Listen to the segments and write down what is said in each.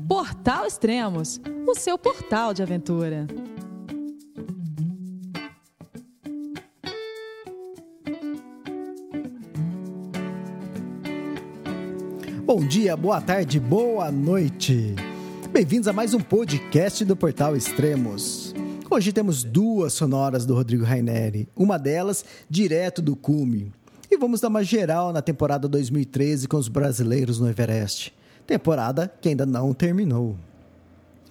Portal Extremos, o seu portal de aventura. Bom dia, boa tarde, boa noite. Bem-vindos a mais um podcast do Portal Extremos. Hoje temos duas sonoras do Rodrigo Raineri, uma delas direto do cume. E vamos dar uma geral na temporada 2013 com os brasileiros no Everest temporada que ainda não terminou.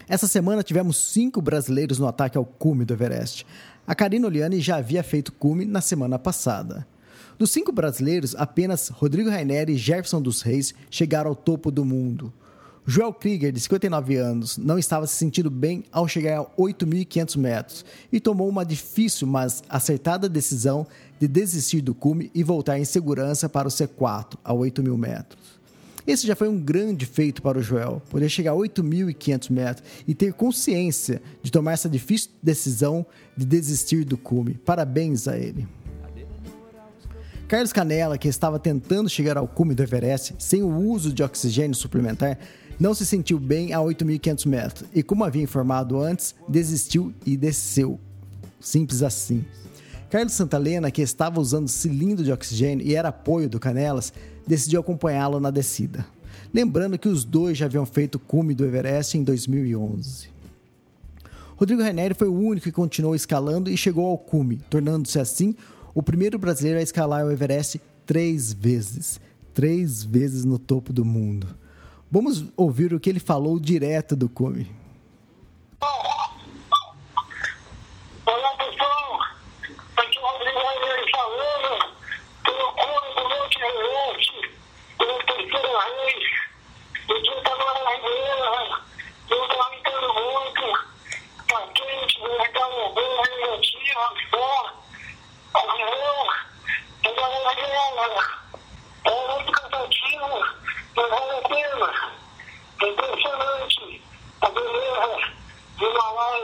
Essa semana tivemos cinco brasileiros no ataque ao cume do Everest. A Karina Oliani já havia feito cume na semana passada. Dos cinco brasileiros, apenas Rodrigo Raineri e Jefferson dos Reis chegaram ao topo do mundo. Joel Krieger, de 59 anos, não estava se sentindo bem ao chegar a 8.500 metros e tomou uma difícil, mas acertada decisão de desistir do cume e voltar em segurança para o C4, a 8.000 metros. Esse já foi um grande feito para o Joel, poder chegar a 8.500 metros e ter consciência de tomar essa difícil decisão de desistir do cume. Parabéns a ele. Carlos Canella, que estava tentando chegar ao cume do Everest sem o uso de oxigênio suplementar, não se sentiu bem a 8.500 metros e, como havia informado antes, desistiu e desceu. Simples assim. Carlos Santalena, que estava usando cilindro de oxigênio e era apoio do Canelas, decidiu acompanhá-lo na descida. Lembrando que os dois já haviam feito o cume do Everest em 2011. Rodrigo Reneri foi o único que continuou escalando e chegou ao cume, tornando-se assim o primeiro brasileiro a escalar o Everest três vezes. Três vezes no topo do mundo. Vamos ouvir o que ele falou direto do cume.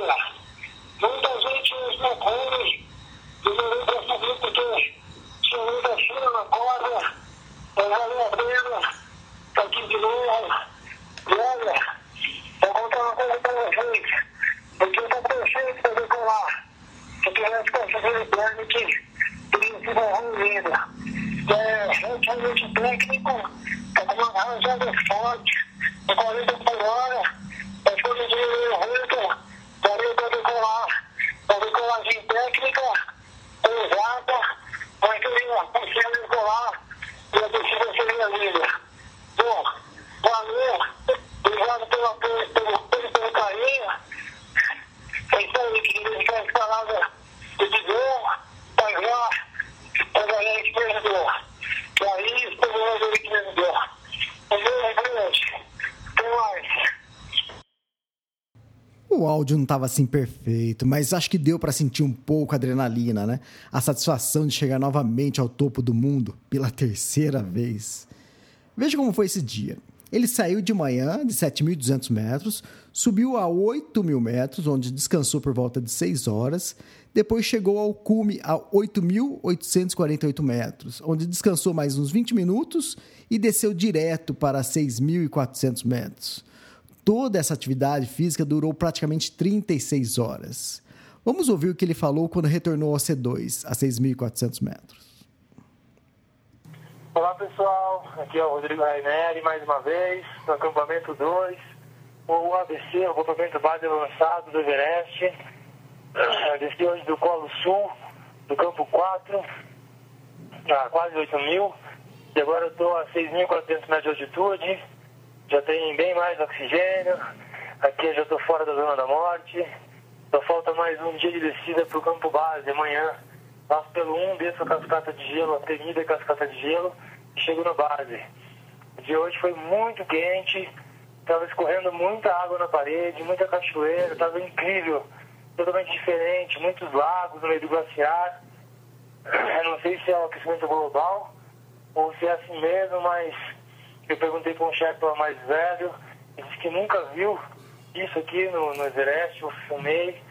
Allah O áudio não estava assim perfeito, mas acho que deu para sentir um pouco a adrenalina, né? A satisfação de chegar novamente ao topo do mundo pela terceira vez. Veja como foi esse dia. Ele saiu de manhã de 7.200 metros, subiu a 8.000 metros, onde descansou por volta de 6 horas, depois chegou ao cume a 8.848 metros, onde descansou mais uns 20 minutos e desceu direto para 6.400 metros. Toda essa atividade física durou praticamente 36 horas. Vamos ouvir o que ele falou quando retornou ao C2, a 6.400 metros. Olá pessoal, aqui é o Rodrigo Raineri mais uma vez, no acampamento 2, o ABC, o acampamento base avançado do Everest. Desci hoje do Colo Sul, do campo 4, a quase 8 mil, e agora eu estou a 6.400 metros de altitude já tem bem mais oxigênio, aqui eu já estou fora da zona da morte, só falta mais um dia de descida para o campo base, amanhã passo pelo 1, desço a cascata de gelo, a temida cascata de gelo e chego na base. O dia hoje foi muito quente, estava escorrendo muita água na parede, muita cachoeira, estava incrível, totalmente diferente, muitos lagos no meio do glaciar. Eu não sei se é o aquecimento global ou se é assim mesmo, mas eu perguntei para um chefe mais velho, ele disse que nunca viu isso aqui no, no Everest, eu filmei,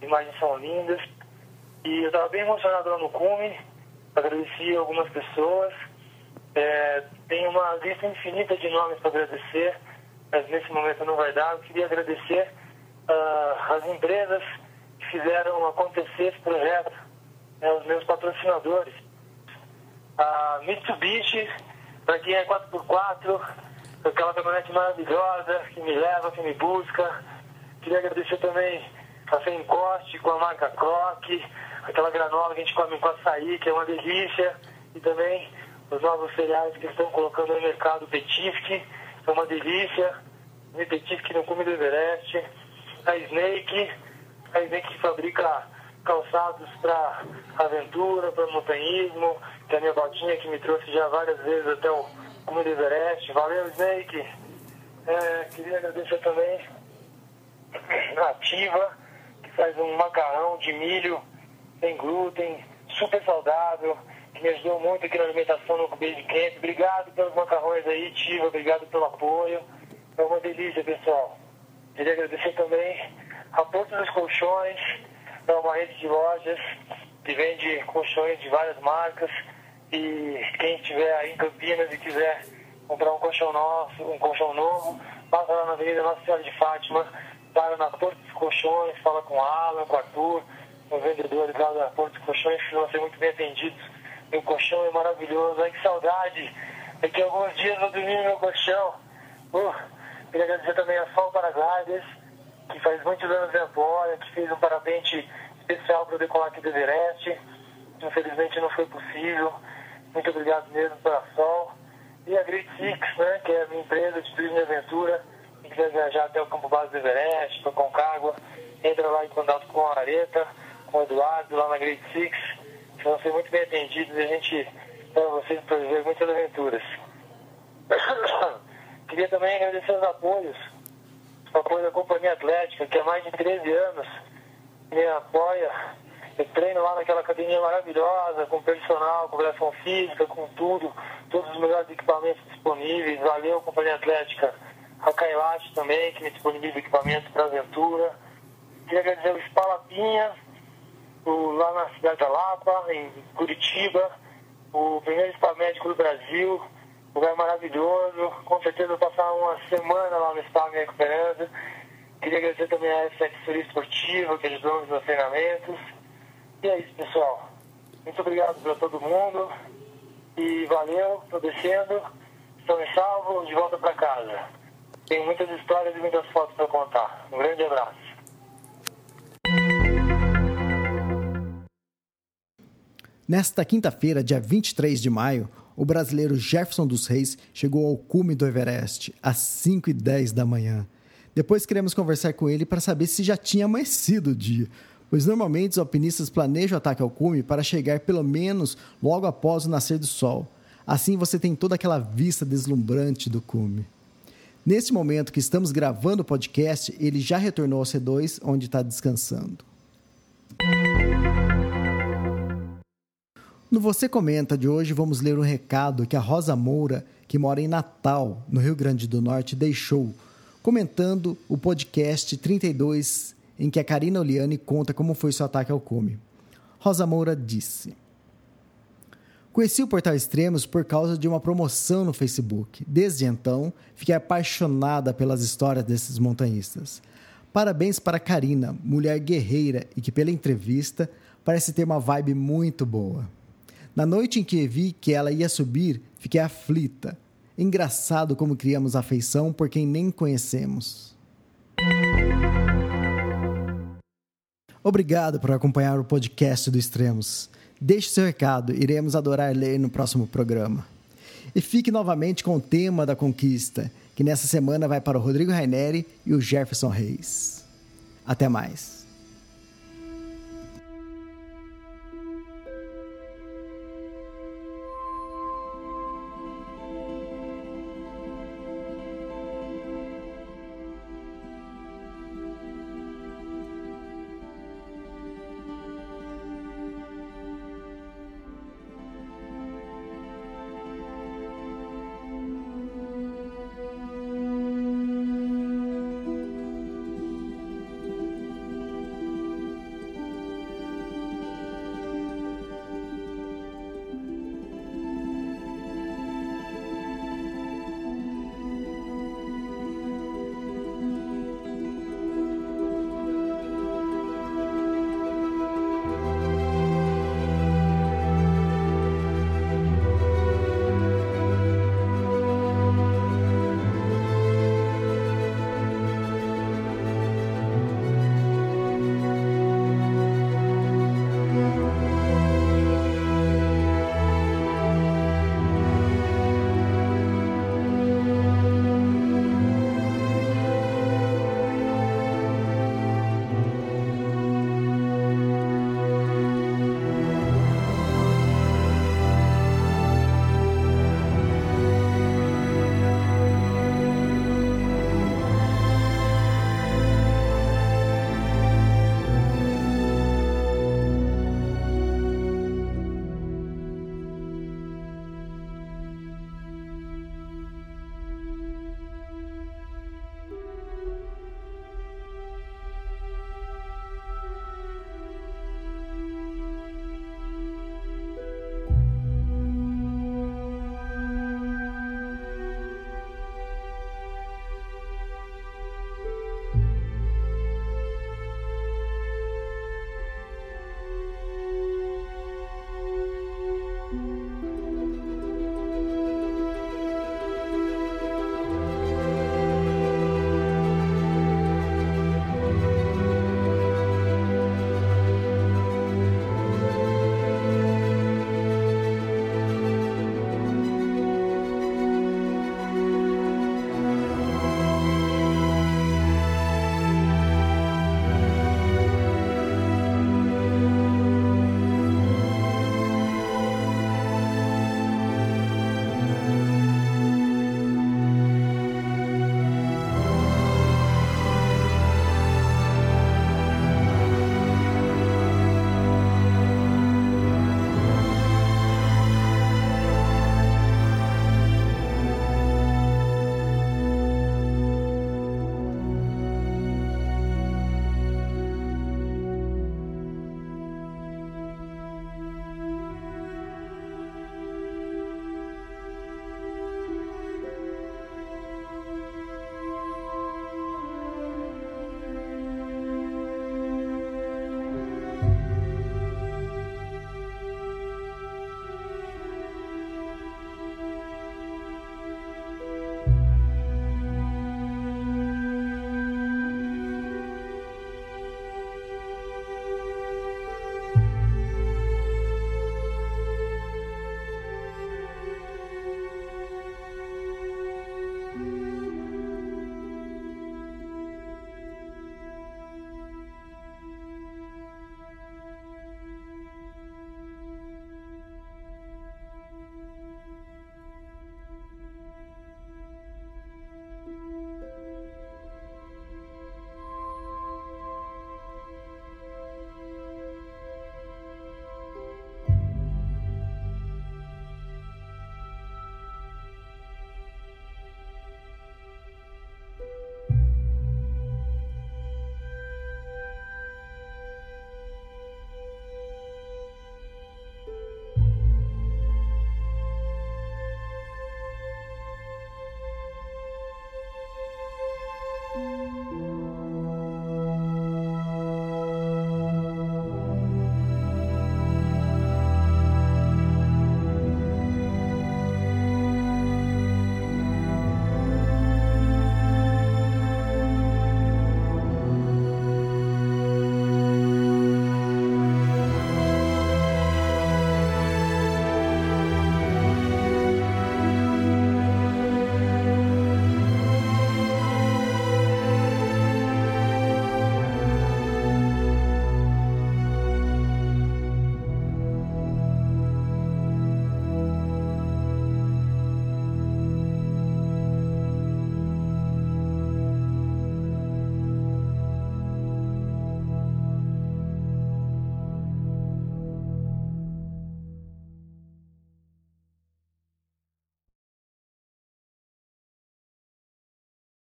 imagens são lindas. E eu estava bem emocionado lá no cume, agradeci algumas pessoas. É, tem uma lista infinita de nomes para agradecer, mas nesse momento não vai dar. Eu queria agradecer uh, as empresas que fizeram acontecer esse projeto, né, os meus patrocinadores. A Mitsubishi, para quem é 4x4, aquela caminhonete maravilhosa que me leva, que me busca. Queria agradecer também a Fencoste com a marca Croque, aquela granola que a gente come com açaí, que é uma delícia. E também os novos cereais que estão colocando no mercado, Petifque, é uma delícia. O Petifque no cume do Everest. A Snake, a Snake que fabrica calçados para aventura, para montanhismo, é a minha botinha que me trouxe já várias vezes até o cume do Everest. Valeu, Snake! É, queria agradecer também a Ativa, que faz um macarrão de milho sem glúten, super saudável, que me ajudou muito aqui na alimentação no Base Camp. Obrigado pelos macarrões aí, Tiva, obrigado pelo apoio. É uma delícia, pessoal. Queria agradecer também a Porto dos Colchões, é uma rede de lojas que vende colchões de várias marcas. E quem estiver aí em Campinas e quiser comprar um colchão nosso, um colchão novo, passa lá na Avenida Nossa Senhora de Fátima, para na Porto dos Colchões, fala com Alan, com Arthur, os vendedores lá da Porto dos Colchões, que vão ser muito bem atendidos. Meu colchão é maravilhoso, ai que saudade! Daqui a alguns dias eu dormir no meu colchão. Uh, queria agradecer também a Sol Paragliders, que faz muitos anos me apoia, que fez um parapente especial para decolar aqui do Everest. Infelizmente não foi possível. Muito obrigado mesmo pela Sol. E a Great Six, né, que é a minha empresa de turismo e aventura, que quiser viajar até o campo base do Everest, para Concagua, entra lá em contato com a Areta, com o Eduardo, lá na Great Six. Vão ser muito bem atendidos e a gente leva vocês para viver muitas aventuras. Queria também agradecer os apoios, o apoio da Companhia Atlética, que há mais de 13 anos me apoia. Eu treino lá naquela academia maravilhosa, com personal, com avaliação física, com tudo, todos os melhores equipamentos disponíveis. Valeu, Companhia Atlética. A Kailash também, que me disponibiliza equipamentos para aventura. Queria agradecer o Spalapinha, o, lá na cidade da Lapa, em Curitiba, o primeiro spa médico do Brasil, lugar maravilhoso. Com certeza vou passar uma semana lá no spa me recuperando. Queria agradecer também a F7 Turismo Esportiva, que ajudou nos treinamentos. E é isso, pessoal. Muito obrigado para todo mundo. E valeu, estou descendo. Estou em salvo, de volta para casa. Tenho muitas histórias e muitas fotos para contar. Um grande abraço. Nesta quinta-feira, dia 23 de maio, o brasileiro Jefferson dos Reis chegou ao cume do Everest às 5 e 10 da manhã. Depois queremos conversar com ele para saber se já tinha amanhecido o dia, pois normalmente os alpinistas planejam o ataque ao cume para chegar pelo menos logo após o nascer do sol. Assim você tem toda aquela vista deslumbrante do cume. Neste momento que estamos gravando o podcast, ele já retornou ao C2, onde está descansando. No Você Comenta de hoje, vamos ler um recado que a Rosa Moura, que mora em Natal, no Rio Grande do Norte, deixou, comentando o podcast 32, em que a Karina Oliane conta como foi seu ataque ao cume. Rosa Moura disse: Conheci o Portal Extremos por causa de uma promoção no Facebook. Desde então, fiquei apaixonada pelas histórias desses montanhistas. Parabéns para Karina, mulher guerreira e que, pela entrevista, parece ter uma vibe muito boa. Na noite em que vi que ela ia subir, fiquei aflita. Engraçado como criamos afeição por quem nem conhecemos. Obrigado por acompanhar o podcast do Extremos. Deixe seu recado, iremos adorar ler no próximo programa. E fique novamente com o tema da conquista, que nessa semana vai para o Rodrigo Raineri e o Jefferson Reis. Até mais.